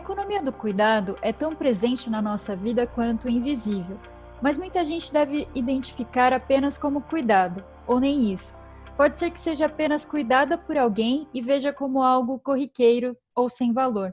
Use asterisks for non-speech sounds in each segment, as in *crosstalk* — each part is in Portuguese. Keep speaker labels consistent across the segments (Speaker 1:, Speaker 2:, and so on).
Speaker 1: economia do cuidado é tão presente na nossa vida quanto invisível, mas muita gente deve identificar apenas como cuidado, ou nem isso. Pode ser que seja apenas cuidada por alguém e veja como algo corriqueiro ou sem valor.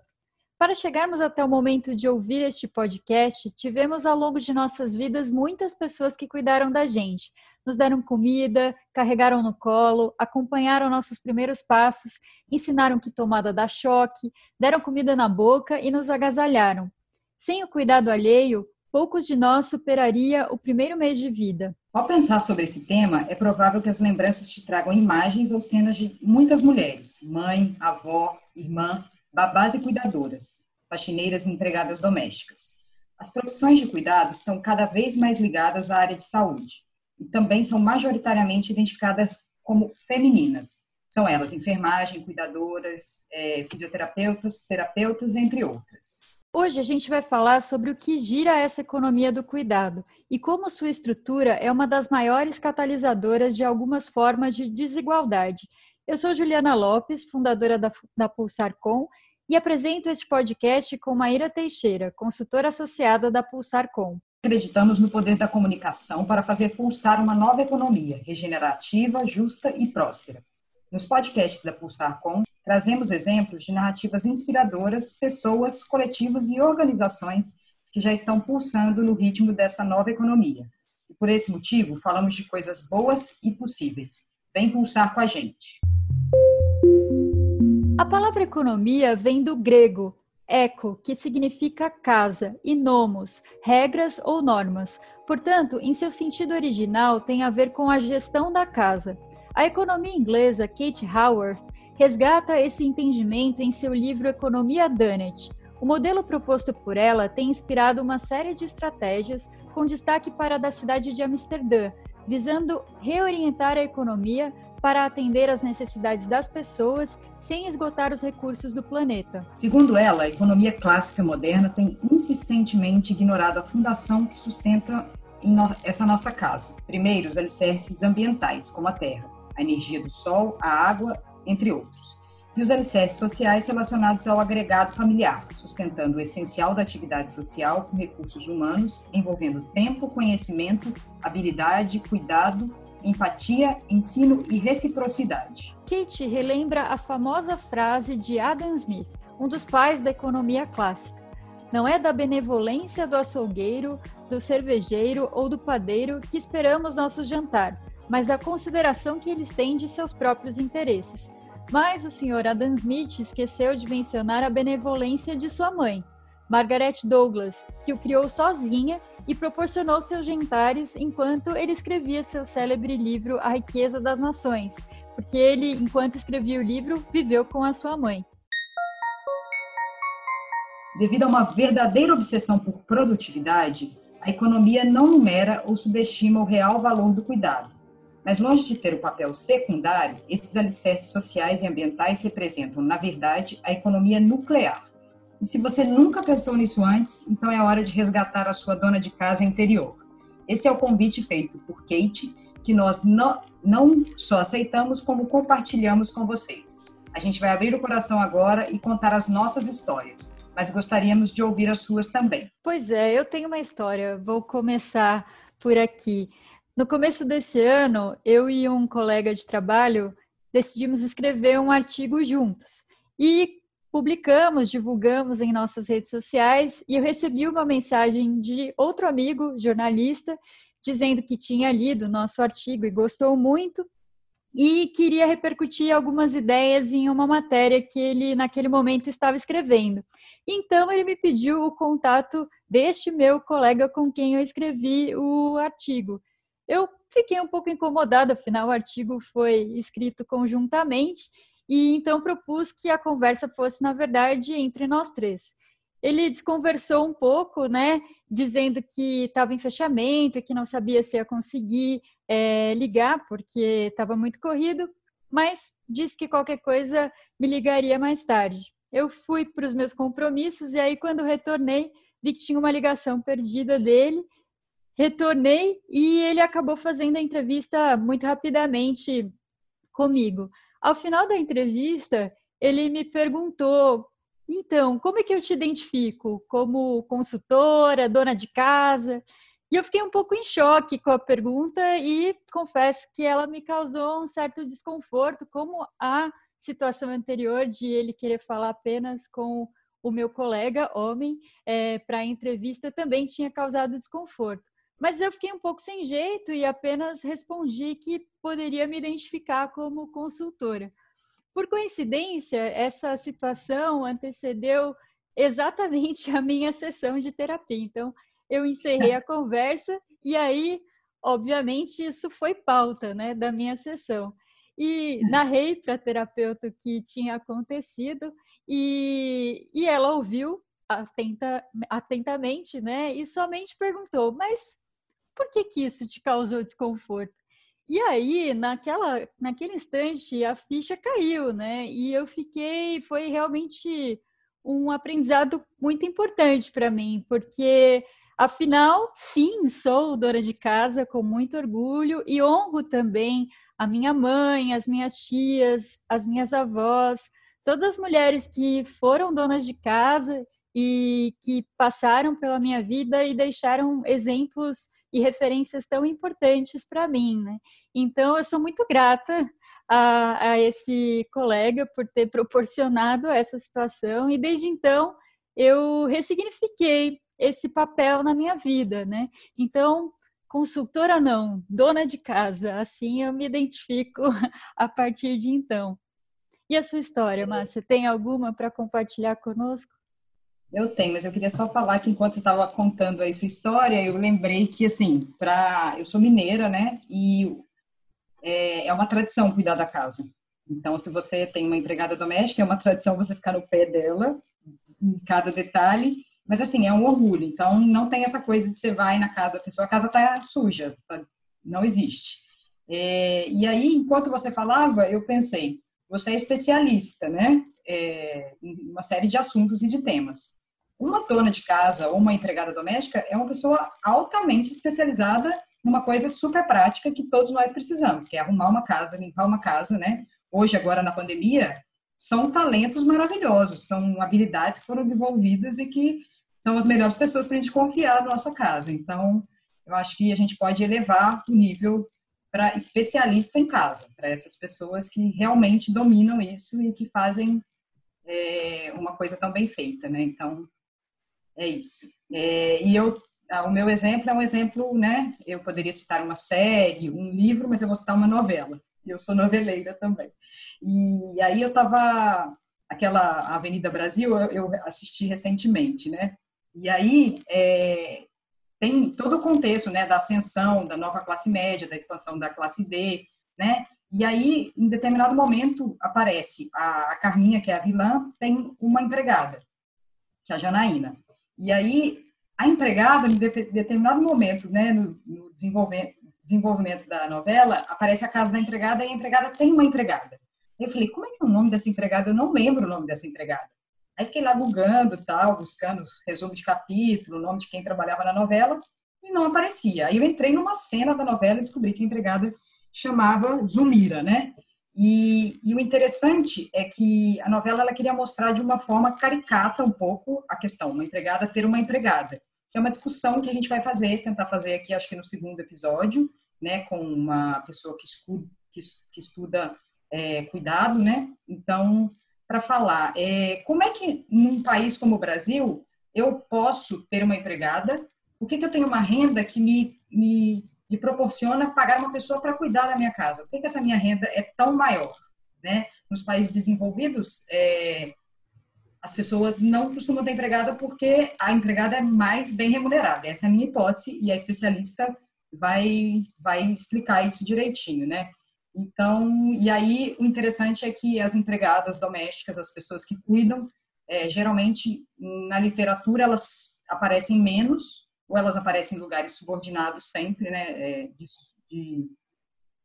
Speaker 1: Para chegarmos até o momento de ouvir este podcast, tivemos ao longo de nossas vidas muitas pessoas que cuidaram da gente, nos deram comida, carregaram no colo, acompanharam nossos primeiros passos, ensinaram que tomada dá choque, deram comida na boca e nos agasalharam. Sem o cuidado alheio, poucos de nós superaria o primeiro mês de vida.
Speaker 2: Ao pensar sobre esse tema, é provável que as lembranças te tragam imagens ou cenas de muitas mulheres, mãe, avó, irmã, babás e cuidadoras, faxineiras e empregadas domésticas. As profissões de cuidado estão cada vez mais ligadas à área de saúde e também são majoritariamente identificadas como femininas. São elas enfermagem, cuidadoras, é, fisioterapeutas, terapeutas, entre outras.
Speaker 1: Hoje a gente vai falar sobre o que gira essa economia do cuidado e como sua estrutura é uma das maiores catalisadoras de algumas formas de desigualdade. Eu sou Juliana Lopes, fundadora da, da Pulsarcom, e apresento este podcast com Maíra Teixeira, consultora associada da Pulsarcom.
Speaker 2: Acreditamos no poder da comunicação para fazer pulsar uma nova economia regenerativa, justa e próspera. Nos podcasts da Pulsar.com, trazemos exemplos de narrativas inspiradoras, pessoas, coletivos e organizações que já estão pulsando no ritmo dessa nova economia. E por esse motivo, falamos de coisas boas e possíveis. Vem pulsar com a gente.
Speaker 1: A palavra economia vem do grego eco, que significa casa, e nomos, regras ou normas. Portanto, em seu sentido original, tem a ver com a gestão da casa. A economia inglesa Kate Howarth resgata esse entendimento em seu livro Economia Dunnett. O modelo proposto por ela tem inspirado uma série de estratégias, com destaque para a da cidade de Amsterdã, visando reorientar a economia para atender às necessidades das pessoas sem esgotar os recursos do planeta.
Speaker 2: Segundo ela, a economia clássica moderna tem insistentemente ignorado a fundação que sustenta essa nossa casa. Primeiro, os alicerces ambientais, como a terra, a energia do sol, a água, entre outros. E os alicerces sociais relacionados ao agregado familiar, sustentando o essencial da atividade social com recursos humanos, envolvendo tempo, conhecimento, habilidade, cuidado empatia, ensino e reciprocidade.
Speaker 1: Kate relembra a famosa frase de Adam Smith, um dos pais da economia clássica. Não é da benevolência do açougueiro, do cervejeiro ou do padeiro que esperamos nosso jantar, mas da consideração que eles têm de seus próprios interesses. Mas o Sr. Adam Smith esqueceu de mencionar a benevolência de sua mãe, Margaret Douglas, que o criou sozinha e proporcionou seus jantares enquanto ele escrevia seu célebre livro A Riqueza das Nações, porque ele, enquanto escrevia o livro, viveu com a sua mãe.
Speaker 2: Devido a uma verdadeira obsessão por produtividade, a economia não numera ou subestima o real valor do cuidado. Mas longe de ter o papel secundário, esses alicerces sociais e ambientais representam, na verdade, a economia nuclear, e se você nunca pensou nisso antes, então é hora de resgatar a sua dona de casa interior. Esse é o convite feito por Kate, que nós não, não só aceitamos, como compartilhamos com vocês. A gente vai abrir o coração agora e contar as nossas histórias, mas gostaríamos de ouvir as suas também.
Speaker 1: Pois é, eu tenho uma história, vou começar por aqui. No começo desse ano, eu e um colega de trabalho decidimos escrever um artigo juntos. E publicamos, divulgamos em nossas redes sociais e eu recebi uma mensagem de outro amigo, jornalista, dizendo que tinha lido nosso artigo e gostou muito e queria repercutir algumas ideias em uma matéria que ele naquele momento estava escrevendo. Então ele me pediu o contato deste meu colega com quem eu escrevi o artigo. Eu fiquei um pouco incomodada, afinal o artigo foi escrito conjuntamente e então propus que a conversa fosse, na verdade, entre nós três. Ele desconversou um pouco, né, dizendo que estava em fechamento, que não sabia se ia conseguir é, ligar, porque estava muito corrido, mas disse que qualquer coisa me ligaria mais tarde. Eu fui para os meus compromissos e aí, quando retornei, vi que tinha uma ligação perdida dele. Retornei e ele acabou fazendo a entrevista muito rapidamente comigo. Ao final da entrevista, ele me perguntou então, como é que eu te identifico? Como consultora, dona de casa? E eu fiquei um pouco em choque com a pergunta e confesso que ela me causou um certo desconforto, como a situação anterior de ele querer falar apenas com o meu colega homem é, para a entrevista também tinha causado desconforto. Mas eu fiquei um pouco sem jeito e apenas respondi que poderia me identificar como consultora. Por coincidência, essa situação antecedeu exatamente *laughs* a minha sessão de terapia. Então, eu encerrei a conversa e aí, obviamente, isso foi pauta né, da minha sessão. E narrei para a terapeuta o que tinha acontecido e, e ela ouviu atenta, atentamente, né? E somente perguntou, mas por que, que isso te causou desconforto? E aí, naquela, naquele instante, a ficha caiu, né? E eu fiquei, foi realmente um aprendizado muito importante para mim, porque Afinal, sim, sou dona de casa com muito orgulho e honro também a minha mãe, as minhas tias, as minhas avós, todas as mulheres que foram donas de casa e que passaram pela minha vida e deixaram exemplos e referências tão importantes para mim. Né? Então, eu sou muito grata a, a esse colega por ter proporcionado essa situação e desde então eu ressignifiquei esse papel na minha vida, né? Então, consultora não, dona de casa, assim eu me identifico *laughs* a partir de então. E a sua história, Márcia, tem alguma para compartilhar conosco?
Speaker 2: Eu tenho, mas eu queria só falar que enquanto você estava contando aí sua história, eu lembrei que, assim, para eu sou mineira, né? E é, é uma tradição cuidar da casa. Então, se você tem uma empregada doméstica, é uma tradição você ficar no pé dela, em cada detalhe. Mas assim, é um orgulho. Então, não tem essa coisa de você vai na casa da pessoa, a casa está suja. Tá? Não existe. É, e aí, enquanto você falava, eu pensei, você é especialista, né? É, em uma série de assuntos e de temas. Uma dona de casa ou uma empregada doméstica é uma pessoa altamente especializada numa coisa super prática que todos nós precisamos, que é arrumar uma casa, limpar uma casa, né? Hoje, agora na pandemia, são talentos maravilhosos, são habilidades que foram desenvolvidas e que são as melhores pessoas para a gente confiar na nossa casa. Então, eu acho que a gente pode elevar o nível para especialista em casa, para essas pessoas que realmente dominam isso e que fazem é, uma coisa tão bem feita, né? Então, é isso. É, e eu, ah, o meu exemplo é um exemplo, né? Eu poderia citar uma série, um livro, mas eu vou citar uma novela. E eu sou noveleira também. E aí eu estava aquela Avenida Brasil, eu assisti recentemente, né? E aí é, tem todo o contexto né, da ascensão da nova classe média, da expansão da classe D, né? E aí, em determinado momento, aparece a, a Carminha, que é a vilã, tem uma empregada, que é a Janaína. E aí, a empregada, em de, determinado momento, né, no, no desenvolvimento, desenvolvimento da novela, aparece a casa da empregada e a empregada tem uma empregada. Eu falei, como é que é o nome dessa empregada? Eu não lembro o nome dessa empregada. Aí fiquei lá googando tal, buscando resumo de capítulo, nome de quem trabalhava na novela, e não aparecia. Aí eu entrei numa cena da novela e descobri que a empregada chamava Zumira, né? E, e, o interessante é que a novela ela queria mostrar de uma forma caricata um pouco a questão, uma empregada ter uma empregada, que é uma discussão que a gente vai fazer, tentar fazer aqui, acho que no segundo episódio, né, com uma pessoa que, escuda, que, que estuda é, cuidado, né? Então, para falar é, como é que num país como o Brasil eu posso ter uma empregada, por que, que eu tenho uma renda que me, me, me proporciona pagar uma pessoa para cuidar da minha casa? Por que, que essa minha renda é tão maior? Né? Nos países desenvolvidos, é, as pessoas não costumam ter empregada porque a empregada é mais bem remunerada. Essa é a minha hipótese e a especialista vai, vai explicar isso direitinho, né? Então, e aí o interessante é que as empregadas domésticas, as pessoas que cuidam, é, geralmente na literatura elas aparecem menos, ou elas aparecem em lugares subordinados sempre, né, é, de, de,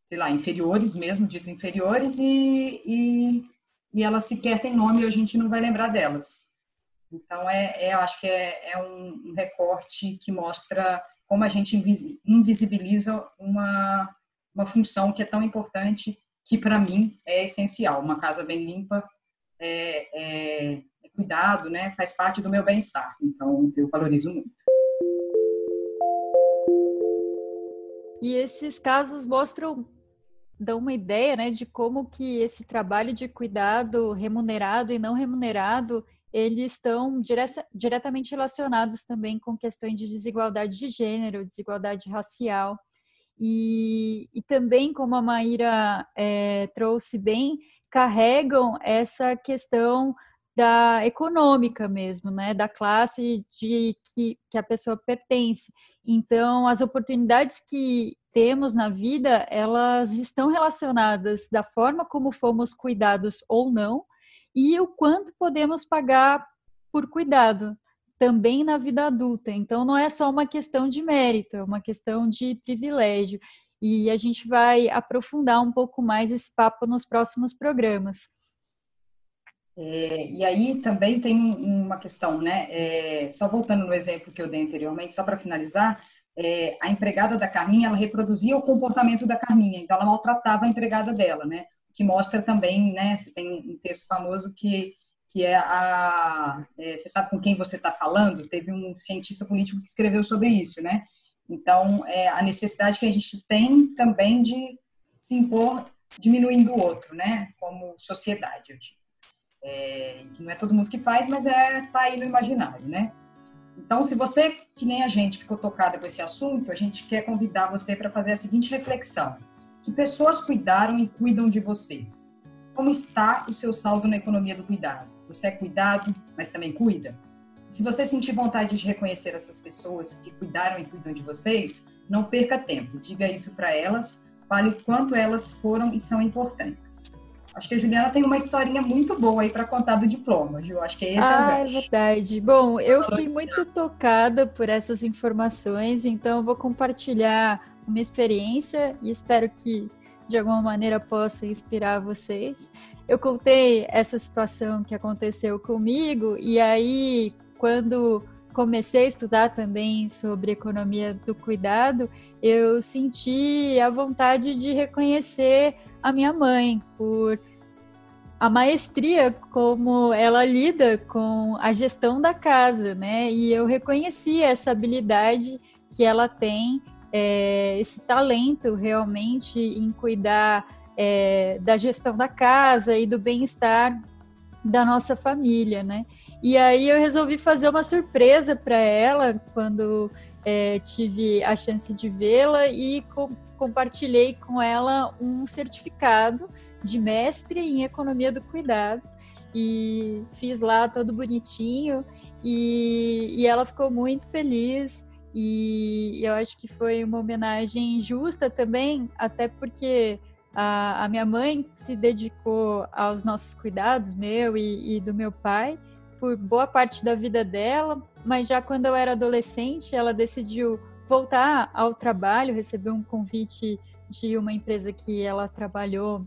Speaker 2: sei lá, inferiores mesmo, dito inferiores, e, e, e elas sequer têm nome e a gente não vai lembrar delas. Então, é, é, acho que é, é um recorte que mostra como a gente invisibiliza uma uma função que é tão importante, que para mim é essencial. Uma casa bem limpa é, é, é cuidado, né, faz parte do meu bem-estar. Então, eu valorizo muito.
Speaker 1: E esses casos mostram dão uma ideia, né, de como que esse trabalho de cuidado remunerado e não remunerado eles estão direta, diretamente relacionados também com questões de desigualdade de gênero, desigualdade racial. E, e também, como a Maíra é, trouxe bem, carregam essa questão da econômica mesmo, né, da classe de que, que a pessoa pertence. Então, as oportunidades que temos na vida, elas estão relacionadas da forma como fomos cuidados ou não e o quanto podemos pagar por cuidado também na vida adulta. Então, não é só uma questão de mérito, é uma questão de privilégio. E a gente vai aprofundar um pouco mais esse papo nos próximos programas.
Speaker 2: É, e aí também tem uma questão, né? É, só voltando no exemplo que eu dei anteriormente, só para finalizar, é, a empregada da Carminha, ela reproduzia o comportamento da Carminha, então ela maltratava a empregada dela, né? Que mostra também, né? Você tem um texto famoso que que é a é, você sabe com quem você está falando? Teve um cientista político que escreveu sobre isso, né? Então é a necessidade que a gente tem também de se impor diminuindo o outro, né? Como sociedade, eu digo. É, que não é todo mundo que faz, mas é tá aí no imaginário, né? Então, se você, que nem a gente, ficou tocada com esse assunto, a gente quer convidar você para fazer a seguinte reflexão: que pessoas cuidaram e cuidam de você? Como está o seu saldo na economia do cuidado? Você é cuidado, mas também cuida? Se você sentir vontade de reconhecer essas pessoas que cuidaram e cuidam de vocês, não perca tempo. Diga isso para elas, fale o quanto elas foram e são importantes. Acho que a Juliana tem uma historinha muito boa aí para contar do diploma, Ju. Acho que esse
Speaker 1: ah,
Speaker 2: é
Speaker 1: o é verdade. Bom, eu fiquei muito tocada por essas informações, então eu vou compartilhar uma experiência e espero que de alguma maneira possa inspirar vocês. Eu contei essa situação que aconteceu comigo e aí quando comecei a estudar também sobre economia do cuidado, eu senti a vontade de reconhecer a minha mãe por a maestria como ela lida com a gestão da casa, né? E eu reconheci essa habilidade que ela tem, é, esse talento realmente em cuidar é, da gestão da casa e do bem-estar da nossa família, né? E aí eu resolvi fazer uma surpresa para ela quando é, tive a chance de vê-la e com, compartilhei com ela um certificado de mestre em economia do cuidado e fiz lá todo bonitinho e, e ela ficou muito feliz e eu acho que foi uma homenagem justa também, até porque a, a minha mãe se dedicou aos nossos cuidados, meu e, e do meu pai, por boa parte da vida dela, mas já quando eu era adolescente, ela decidiu voltar ao trabalho, recebeu um convite de uma empresa que ela trabalhou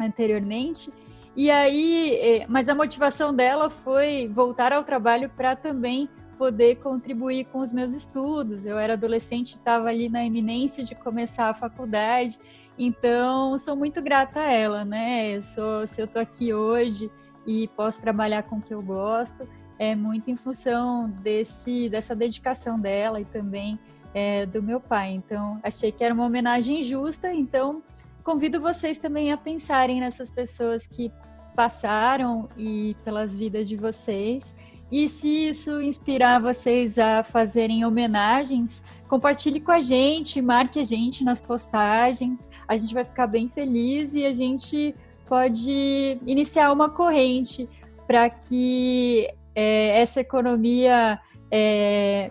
Speaker 1: anteriormente. E aí, é, mas a motivação dela foi voltar ao trabalho para também poder contribuir com os meus estudos. Eu era adolescente, estava ali na iminência de começar a faculdade, então sou muito grata a ela, né? Sou, se eu estou aqui hoje e posso trabalhar com o que eu gosto, é muito em função desse, dessa dedicação dela e também é, do meu pai. Então, achei que era uma homenagem justa. Então, convido vocês também a pensarem nessas pessoas que passaram e pelas vidas de vocês. E se isso inspirar vocês a fazerem homenagens, compartilhe com a gente, marque a gente nas postagens. A gente vai ficar bem feliz e a gente pode iniciar uma corrente para que é, essa economia é,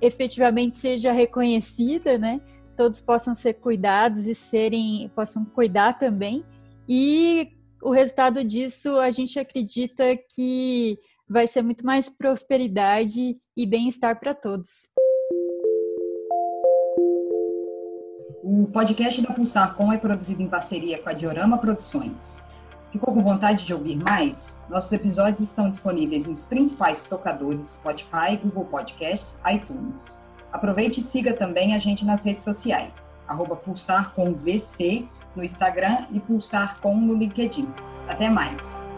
Speaker 1: efetivamente seja reconhecida, né? Todos possam ser cuidados e serem possam cuidar também. E o resultado disso, a gente acredita que vai ser muito mais prosperidade e bem-estar para todos.
Speaker 2: O podcast da Pulsar Com é produzido em parceria com a Diorama Produções. Ficou com vontade de ouvir mais? Nossos episódios estão disponíveis nos principais tocadores Spotify, Google Podcasts, iTunes. Aproveite e siga também a gente nas redes sociais, arroba Pulsar com VC no Instagram e Pulsar com no LinkedIn. Até mais!